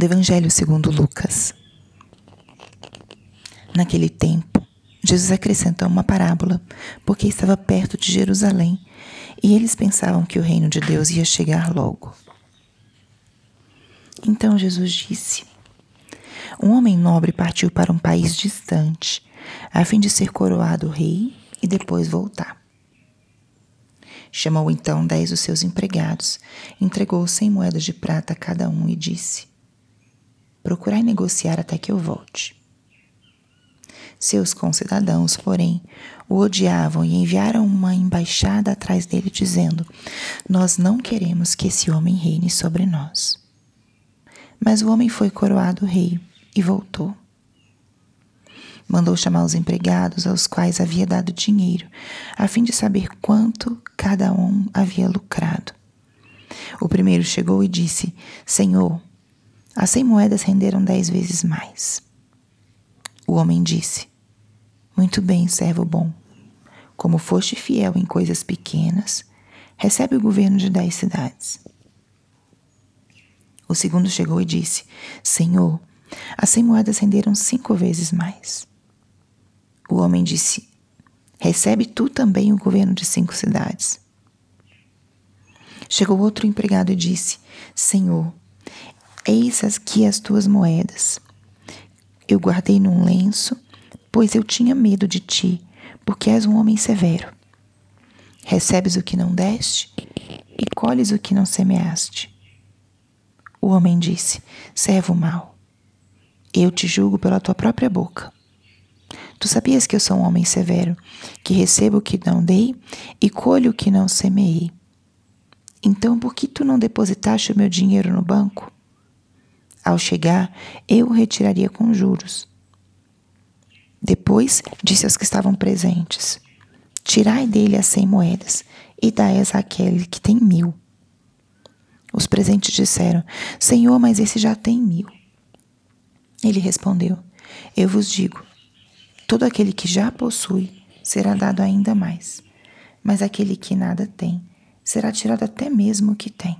do Evangelho segundo Lucas. Naquele tempo, Jesus acrescentou uma parábola, porque estava perto de Jerusalém e eles pensavam que o reino de Deus ia chegar logo. Então Jesus disse: Um homem nobre partiu para um país distante, a fim de ser coroado rei e depois voltar. Chamou então dez dos seus empregados, entregou cem moedas de prata a cada um e disse: Procurai negociar até que eu volte. Seus concidadãos, porém, o odiavam e enviaram uma embaixada atrás dele, dizendo: Nós não queremos que esse homem reine sobre nós. Mas o homem foi coroado rei e voltou. Mandou chamar os empregados, aos quais havia dado dinheiro, a fim de saber quanto cada um havia lucrado. O primeiro chegou e disse: Senhor, as cem moedas renderam dez vezes mais. O homem disse: Muito bem, servo bom. Como foste fiel em coisas pequenas, recebe o governo de dez cidades. O segundo chegou e disse: Senhor, as cem moedas renderam cinco vezes mais. O homem disse: Recebe tu também o governo de cinco cidades. Chegou outro empregado e disse: Senhor, eis aqui as tuas moedas. Eu guardei num lenço, pois eu tinha medo de ti, porque és um homem severo. Recebes o que não deste e colhes o que não semeaste. O homem disse: Servo mau, eu te julgo pela tua própria boca. Tu sabias que eu sou um homem severo, que recebo o que não dei e colho o que não semeei. Então, por que tu não depositaste o meu dinheiro no banco? Ao chegar, eu o retiraria com juros. Depois disse aos que estavam presentes: Tirai dele as cem moedas e dai-as àquele que tem mil. Os presentes disseram: Senhor, mas esse já tem mil. Ele respondeu: Eu vos digo: todo aquele que já possui será dado ainda mais, mas aquele que nada tem será tirado até mesmo o que tem.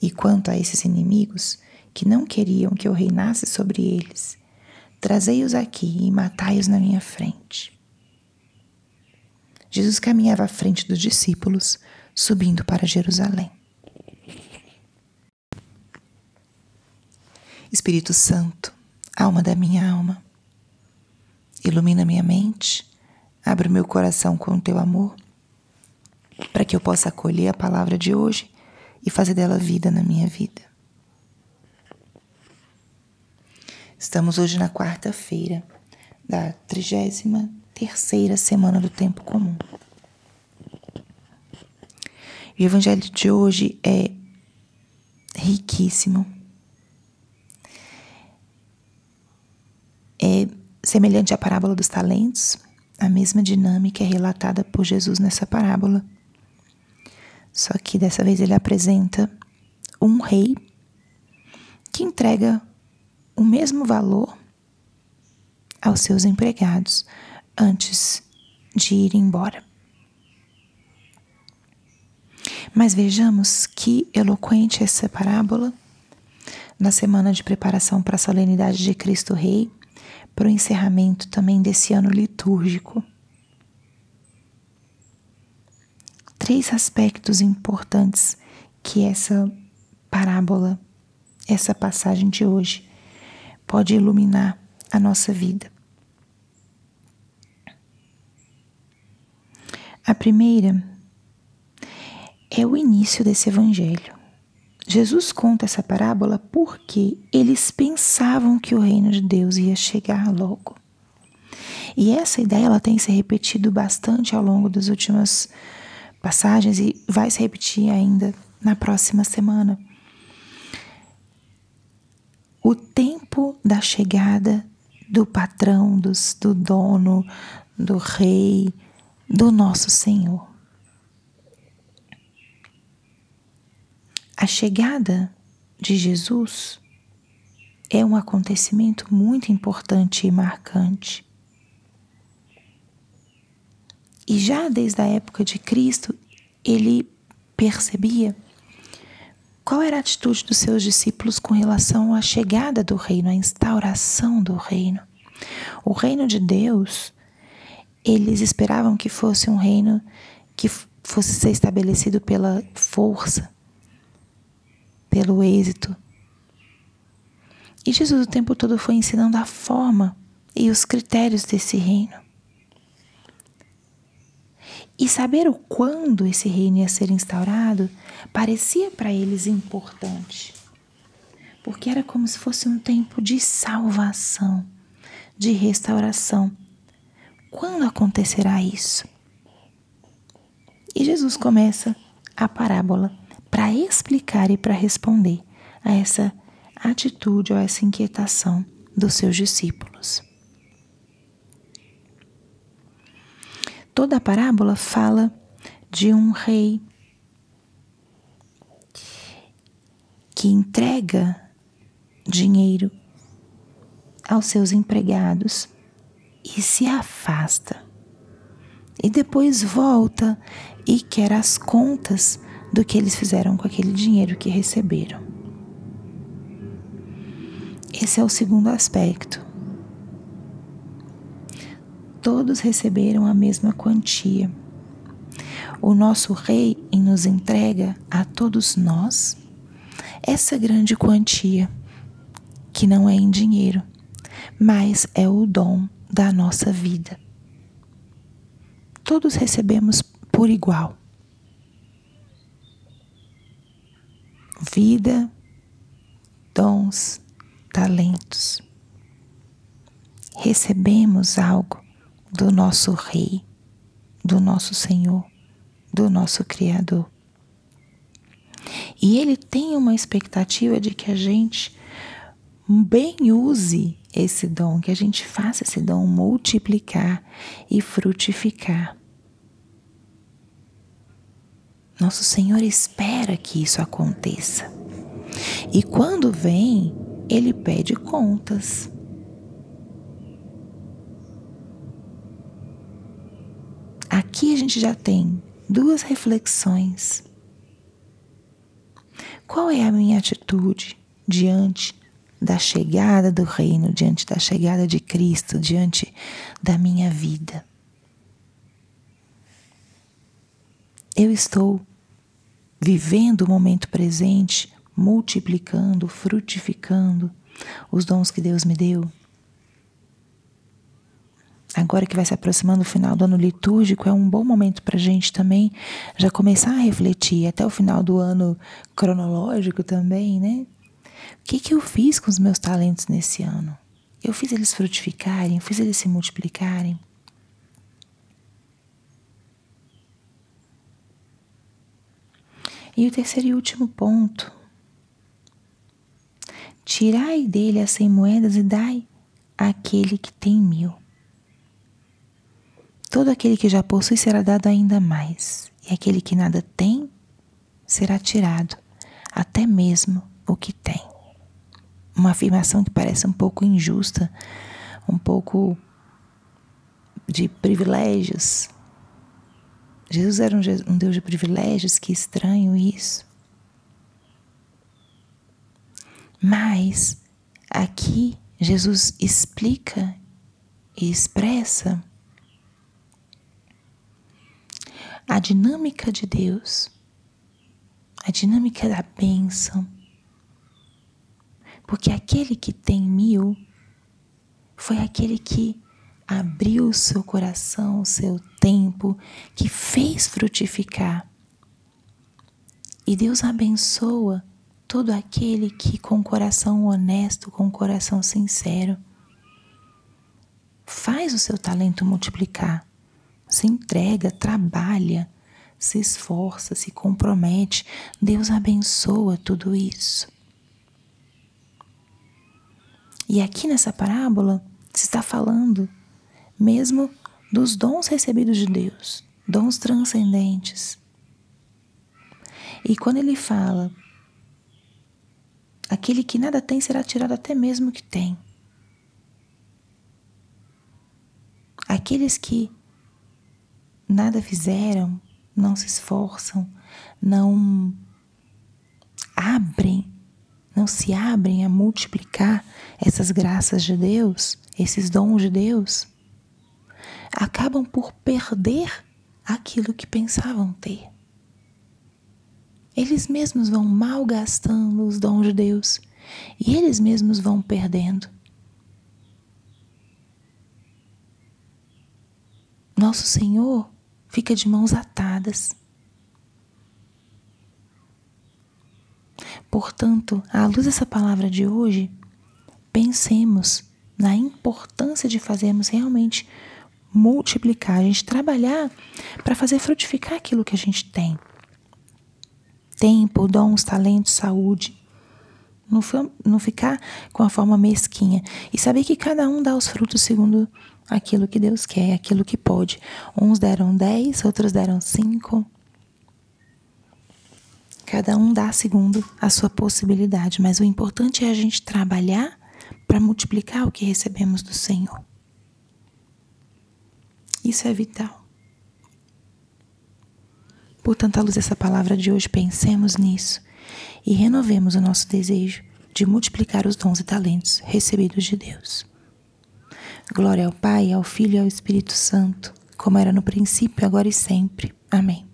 E quanto a esses inimigos que não queriam que eu reinasse sobre eles, trazei-os aqui e matai-os na minha frente. Jesus caminhava à frente dos discípulos, subindo para Jerusalém. Espírito Santo, alma da minha alma, ilumina minha mente, abre meu coração com o teu amor, para que eu possa acolher a palavra de hoje e fazer dela vida na minha vida. Estamos hoje na quarta-feira da 33 terceira semana do tempo comum. O evangelho de hoje é riquíssimo É semelhante à parábola dos talentos, a mesma dinâmica é relatada por Jesus nessa parábola. Só que dessa vez ele apresenta um rei que entrega o mesmo valor aos seus empregados antes de ir embora. Mas vejamos que eloquente essa parábola na semana de preparação para a solenidade de Cristo Rei para o encerramento também desse ano litúrgico. Três aspectos importantes que essa parábola, essa passagem de hoje, pode iluminar a nossa vida. A primeira é o início desse evangelho. Jesus conta essa parábola porque eles pensavam que o reino de Deus ia chegar logo. E essa ideia ela tem se repetido bastante ao longo das últimas passagens e vai se repetir ainda na próxima semana. O tempo da chegada do patrão, dos, do dono, do rei, do nosso Senhor. A chegada de Jesus é um acontecimento muito importante e marcante. E já desde a época de Cristo, ele percebia qual era a atitude dos seus discípulos com relação à chegada do reino, à instauração do reino? O reino de Deus, eles esperavam que fosse um reino que fosse ser estabelecido pela força, pelo êxito. E Jesus o tempo todo foi ensinando a forma e os critérios desse reino. E saber o quando esse reino ia ser instaurado parecia para eles importante, porque era como se fosse um tempo de salvação, de restauração. Quando acontecerá isso? E Jesus começa a parábola para explicar e para responder a essa atitude ou essa inquietação dos seus discípulos. Toda a parábola fala de um rei que entrega dinheiro aos seus empregados e se afasta. E depois volta e quer as contas do que eles fizeram com aquele dinheiro que receberam. Esse é o segundo aspecto todos receberam a mesma quantia. O nosso Rei nos entrega a todos nós essa grande quantia, que não é em dinheiro, mas é o dom da nossa vida. Todos recebemos por igual. Vida, dons, talentos. Recebemos algo do nosso Rei, do nosso Senhor, do nosso Criador. E Ele tem uma expectativa de que a gente bem use esse dom, que a gente faça esse dom multiplicar e frutificar. Nosso Senhor espera que isso aconteça. E quando vem, Ele pede contas. Aqui a gente já tem duas reflexões. Qual é a minha atitude diante da chegada do reino, diante da chegada de Cristo, diante da minha vida? Eu estou vivendo o momento presente, multiplicando, frutificando os dons que Deus me deu? Agora que vai se aproximando o final do ano litúrgico, é um bom momento para a gente também já começar a refletir, até o final do ano cronológico também, né? O que, que eu fiz com os meus talentos nesse ano? Eu fiz eles frutificarem, eu fiz eles se multiplicarem. E o terceiro e último ponto. Tirai dele as cem moedas e dai àquele que tem mil. Todo aquele que já possui será dado ainda mais, e aquele que nada tem será tirado, até mesmo o que tem. Uma afirmação que parece um pouco injusta, um pouco de privilégios. Jesus era um Deus de privilégios, que estranho isso. Mas aqui Jesus explica e expressa a dinâmica de Deus, a dinâmica da bênção. Porque aquele que tem mil foi aquele que abriu o seu coração, o seu tempo, que fez frutificar. E Deus abençoa todo aquele que, com coração honesto, com coração sincero, faz o seu talento multiplicar se entrega, trabalha, se esforça, se compromete. Deus abençoa tudo isso. E aqui nessa parábola se está falando mesmo dos dons recebidos de Deus, dons transcendentes. E quando ele fala, aquele que nada tem será tirado até mesmo o que tem. Aqueles que nada fizeram, não se esforçam, não abrem, não se abrem a multiplicar essas graças de Deus, esses dons de Deus, acabam por perder aquilo que pensavam ter. Eles mesmos vão malgastando os dons de Deus e eles mesmos vão perdendo. Nosso Senhor fica de mãos atadas. Portanto, à luz dessa palavra de hoje, pensemos na importância de fazermos realmente multiplicar, a gente trabalhar para fazer frutificar aquilo que a gente tem. Tempo, dons, talentos, saúde. Não, não ficar com a forma mesquinha. E saber que cada um dá os frutos segundo aquilo que Deus quer, aquilo que pode. Uns deram dez, outros deram cinco. Cada um dá segundo a sua possibilidade, mas o importante é a gente trabalhar para multiplicar o que recebemos do Senhor. Isso é vital. Portanto, à luz dessa palavra de hoje, pensemos nisso e renovemos o nosso desejo de multiplicar os dons e talentos recebidos de Deus. Glória ao Pai, ao Filho e ao Espírito Santo, como era no princípio, agora e sempre. Amém.